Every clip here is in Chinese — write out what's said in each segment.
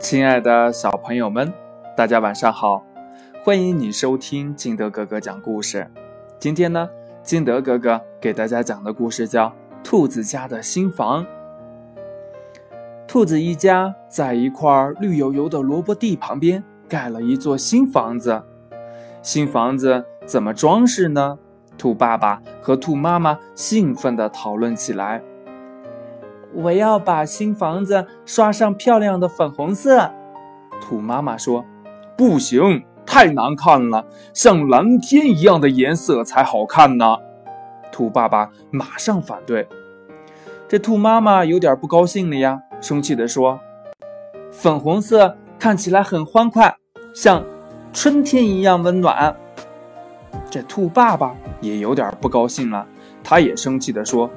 亲爱的小朋友们，大家晚上好！欢迎你收听金德哥哥讲故事。今天呢，金德哥哥给大家讲的故事叫《兔子家的新房》。兔子一家在一块绿油油的萝卜地旁边盖了一座新房子。新房子怎么装饰呢？兔爸爸和兔妈妈兴奋地讨论起来。我要把新房子刷上漂亮的粉红色。兔妈妈说：“不行，太难看了，像蓝天一样的颜色才好看呢。”兔爸爸马上反对。这兔妈妈有点不高兴了呀，生气地说：“粉红色看起来很欢快，像春天一样温暖。”这兔爸爸也有点不高兴了，他也生气地说。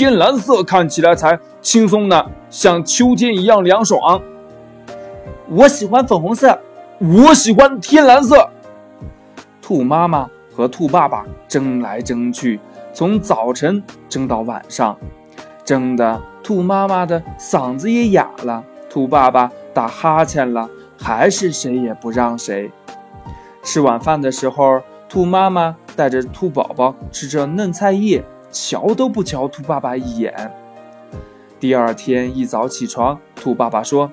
天蓝色看起来才轻松呢，像秋天一样凉爽。我喜欢粉红色，我喜欢天蓝色。兔妈妈和兔爸爸争来争去，从早晨争到晚上，争得兔妈妈的嗓子也哑了，兔爸爸打哈欠了，还是谁也不让谁。吃晚饭的时候，兔妈妈带着兔宝宝吃着嫩菜叶。瞧都不瞧兔爸爸一眼。第二天一早起床，兔爸爸说：“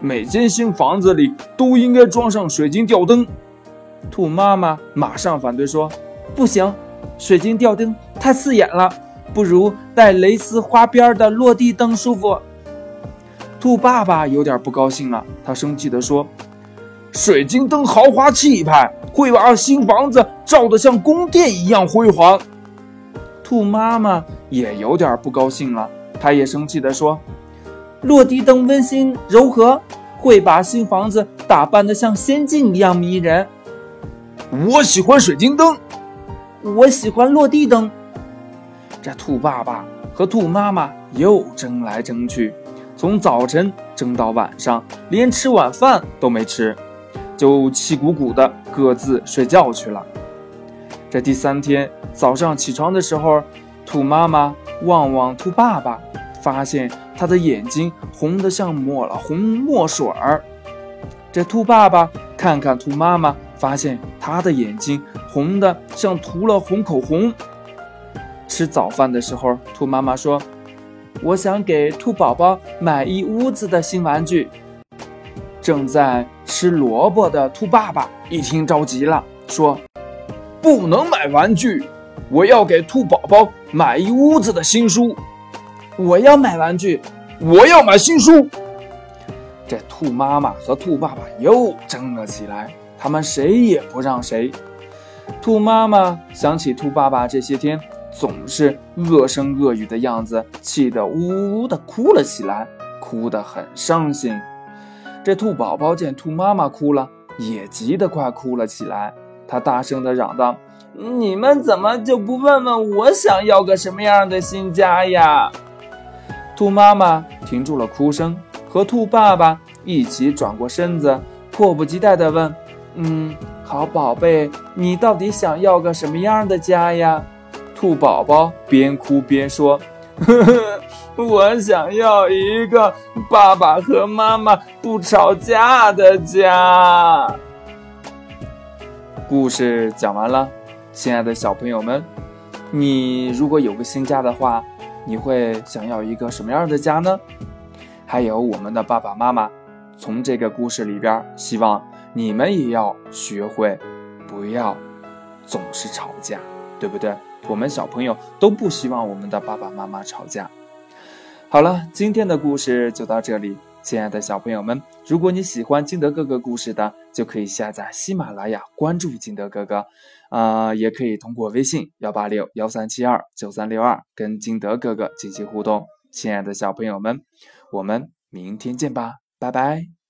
每间新房子里都应该装上水晶吊灯。”兔妈妈马上反对说：“不行，水晶吊灯太刺眼了，不如带蕾丝花边的落地灯舒服。”兔爸爸有点不高兴了，他生气地说：“水晶灯豪华气派，会把新房子照得像宫殿一样辉煌。”兔妈妈也有点不高兴了，她也生气地说：“落地灯温馨柔和，会把新房子打扮得像仙境一样迷人。”我喜欢水晶灯，我喜欢落地灯。这兔爸爸和兔妈妈又争来争去，从早晨争到晚上，连吃晚饭都没吃，就气鼓鼓的各自睡觉去了。这第三天早上起床的时候，兔妈妈望望兔爸爸，发现他的眼睛红得像抹了红墨水儿。这兔爸爸看看兔妈妈，发现他的眼睛红得像涂了红口红。吃早饭的时候，兔妈妈说：“我想给兔宝宝买一屋子的新玩具。”正在吃萝卜的兔爸爸一听着急了，说。不能买玩具，我要给兔宝宝买一屋子的新书。我要买玩具，我要买新书。这兔妈妈和兔爸爸又争了起来，他们谁也不让谁。兔妈妈想起兔爸爸这些天总是恶声恶语的样子，气得呜呜呜的哭了起来，哭得很伤心。这兔宝宝见兔妈妈哭了，也急得快哭了起来。他大声地嚷道：“你们怎么就不问问我想要个什么样的新家呀？”兔妈妈停住了哭声，和兔爸爸一起转过身子，迫不及待地问：“嗯，好宝贝，你到底想要个什么样的家呀？”兔宝宝边哭边说：“呵呵，我想要一个爸爸和妈妈不吵架的家。”故事讲完了，亲爱的小朋友们，你如果有个新家的话，你会想要一个什么样的家呢？还有我们的爸爸妈妈，从这个故事里边，希望你们也要学会，不要总是吵架，对不对？我们小朋友都不希望我们的爸爸妈妈吵架。好了，今天的故事就到这里。亲爱的小朋友们，如果你喜欢金德哥哥故事的，就可以下载喜马拉雅，关注金德哥哥，啊，也可以通过微信幺八六幺三七二九三六二跟金德哥哥进行互动。亲爱的小朋友们，我们明天见吧，拜拜。